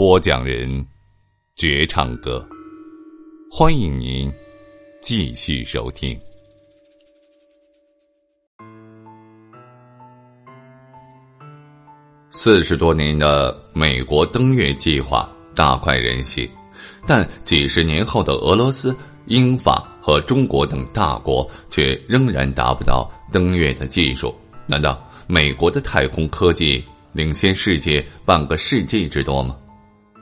播讲人，绝唱歌。欢迎您继续收听。四十多年的美国登月计划大快人心，但几十年后的俄罗斯、英法和中国等大国却仍然达不到登月的技术。难道美国的太空科技领先世界半个世纪之多吗？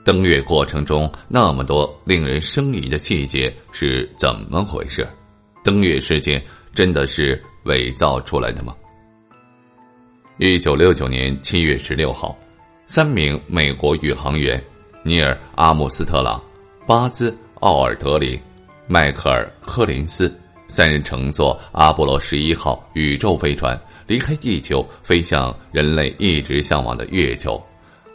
登月过程中那么多令人生疑的细节是怎么回事？登月事件真的是伪造出来的吗？一九六九年七月十六号，三名美国宇航员尼尔·阿姆斯特朗、巴兹·奥尔德林、迈克尔·柯林斯三人乘坐阿波罗十一号宇宙飞船离开地球，飞向人类一直向往的月球。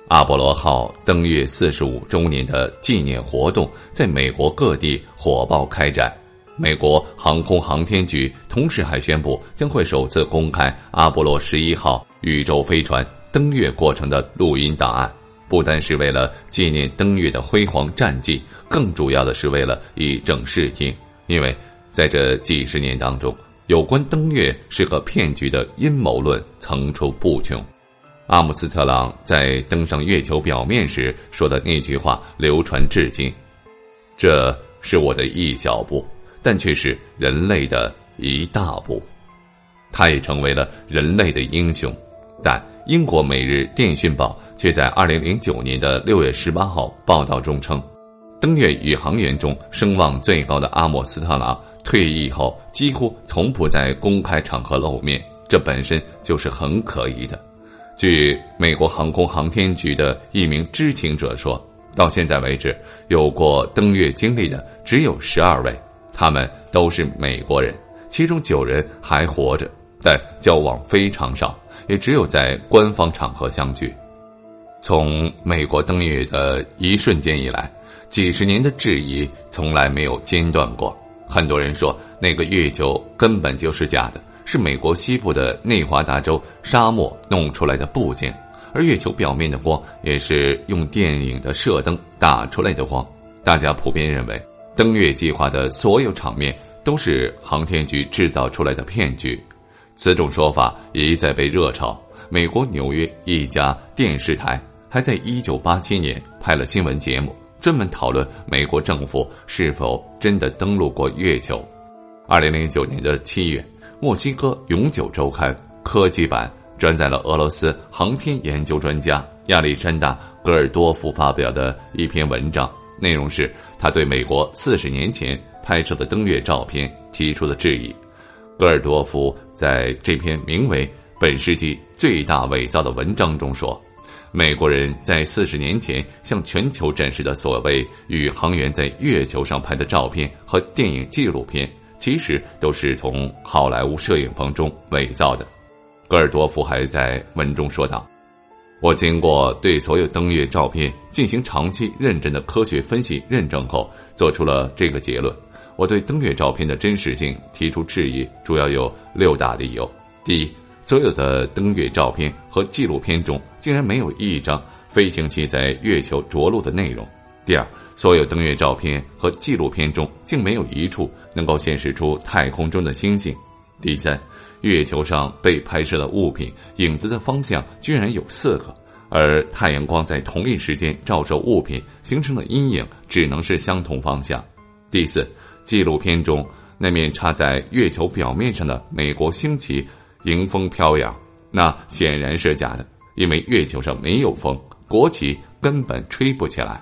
阿波罗号登月四十五周年的纪念活动在美国各地火爆开展。美国航空航天局同时还宣布，将会首次公开阿波罗十一号宇宙飞船登月过程的录音档案，不单是为了纪念登月的辉煌战绩，更主要的是为了以正视听。因为在这几十年当中，有关登月是个骗局的阴谋论层出不穷。阿姆斯特朗在登上月球表面时说的那句话流传至今：“这是我的一小步，但却是人类的一大步。”他也成为了人类的英雄。但英国《每日电讯报》却在二零零九年的六月十八号报道中称，登月宇航员中声望最高的阿姆斯特朗退役后几乎从不在公开场合露面，这本身就是很可疑的。据美国航空航天局的一名知情者说，到现在为止，有过登月经历的只有十二位，他们都是美国人，其中九人还活着，但交往非常少，也只有在官方场合相聚。从美国登月的一瞬间以来，几十年的质疑从来没有间断过。很多人说，那个月球根本就是假的。是美国西部的内华达州沙漠弄出来的部件，而月球表面的光也是用电影的射灯打出来的光。大家普遍认为，登月计划的所有场面都是航天局制造出来的骗局。此种说法一再被热炒。美国纽约一家电视台还在1987年拍了新闻节目，专门讨论美国政府是否真的登陆过月球。2009年的七月。墨西哥永久周刊科技版转载了俄罗斯航天研究专家亚历山大·戈尔多夫发表的一篇文章，内容是他对美国四十年前拍摄的登月照片提出的质疑。戈尔多夫在这篇名为《本世纪最大伪造》的文章中说，美国人在四十年前向全球展示的所谓宇航员在月球上拍的照片和电影纪录片。其实都是从好莱坞摄影棚中伪造的。戈尔多夫还在文中说道：“我经过对所有登月照片进行长期认真的科学分析认证后，做出了这个结论。我对登月照片的真实性提出质疑，主要有六大理由：第一，所有的登月照片和纪录片中竟然没有一张飞行器在月球着陆的内容；第二。”所有登月照片和纪录片中，竟没有一处能够显示出太空中的星星。第三，月球上被拍摄的物品影子的方向居然有四个，而太阳光在同一时间照射物品形成的阴影只能是相同方向。第四，纪录片中那面插在月球表面上的美国星旗迎风飘扬，那显然是假的，因为月球上没有风，国旗根本吹不起来。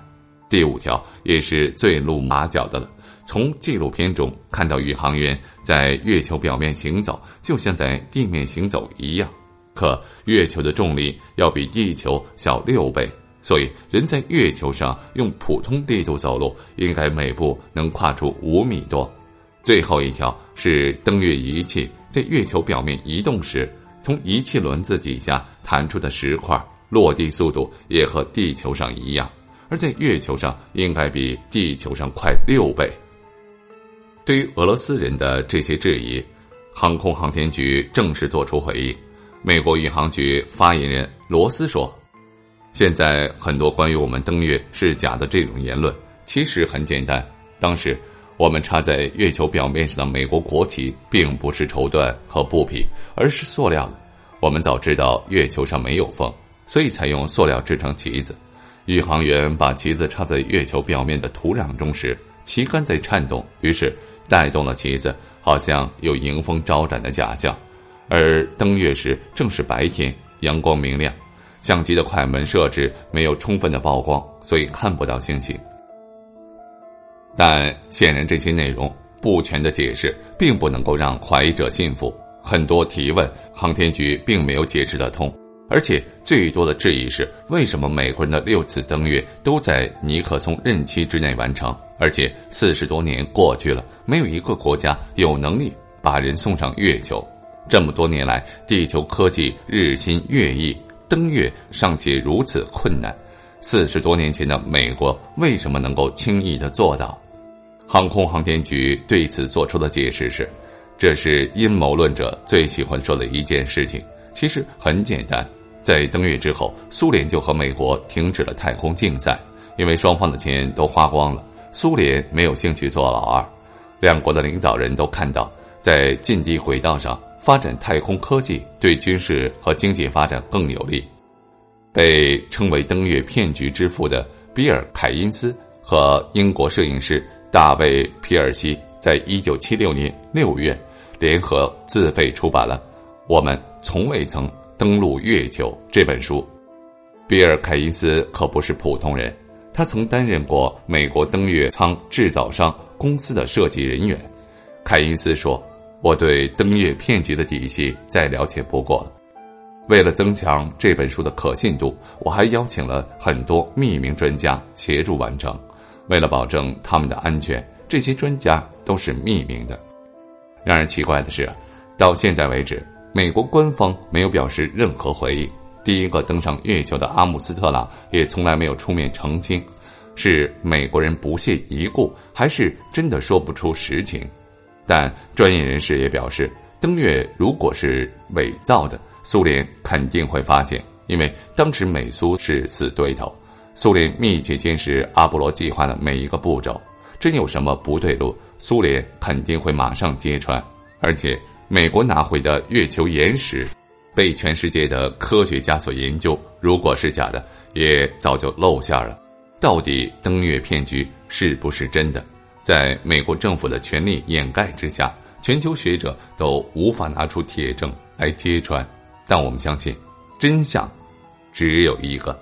第五条也是最露马脚的了。从纪录片中看到宇航员在月球表面行走，就像在地面行走一样。可月球的重力要比地球小六倍，所以人在月球上用普通力度走路，应该每步能跨出五米多。最后一条是登月仪器在月球表面移动时，从仪器轮子底下弹出的石块落地速度也和地球上一样。而在月球上应该比地球上快六倍。对于俄罗斯人的这些质疑，航空航天局正式作出回应。美国宇航局发言人罗斯说：“现在很多关于我们登月是假的这种言论，其实很简单。当时我们插在月球表面上的美国国旗并不是绸缎和布匹，而是塑料的。我们早知道月球上没有风，所以才用塑料制成旗子。”宇航员把旗子插在月球表面的土壤中时，旗杆在颤动，于是带动了旗子，好像有迎风招展的假象。而登月时正是白天，阳光明亮，相机的快门设置没有充分的曝光，所以看不到星星。但显然，这些内容不全的解释并不能够让怀疑者信服。很多提问，航天局并没有解释得通。而且最多的质疑是：为什么美国人的六次登月都在尼克松任期之内完成？而且四十多年过去了，没有一个国家有能力把人送上月球。这么多年来，地球科技日新月异，登月尚且如此困难，四十多年前的美国为什么能够轻易的做到？航空航天局对此做出的解释是：这是阴谋论者最喜欢说的一件事情。其实很简单。在登月之后，苏联就和美国停止了太空竞赛，因为双方的钱都花光了。苏联没有兴趣做老二，两国的领导人都看到，在近地轨道上发展太空科技对军事和经济发展更有利。被称为登月骗局之父的比尔·凯因斯和英国摄影师大卫·皮尔西，在一九七六年六月联合自费出版了《我们从未曾》。登陆月球这本书，比尔·凯因斯可不是普通人，他曾担任过美国登月舱制造商公司的设计人员。凯因斯说：“我对登月骗局的底细再了解不过了。为了增强这本书的可信度，我还邀请了很多匿名专家协助完成。为了保证他们的安全，这些专家都是匿名的。让人奇怪的是，到现在为止。”美国官方没有表示任何回应。第一个登上月球的阿姆斯特朗也从来没有出面澄清，是美国人不屑一顾，还是真的说不出实情？但专业人士也表示，登月如果是伪造的，苏联肯定会发现，因为当时美苏是死对头，苏联密切监视阿波罗计划的每一个步骤，真有什么不对路，苏联肯定会马上揭穿，而且。美国拿回的月球岩石，被全世界的科学家所研究。如果是假的，也早就露馅了。到底登月骗局是不是真的？在美国政府的全力掩盖之下，全球学者都无法拿出铁证来揭穿。但我们相信，真相只有一个。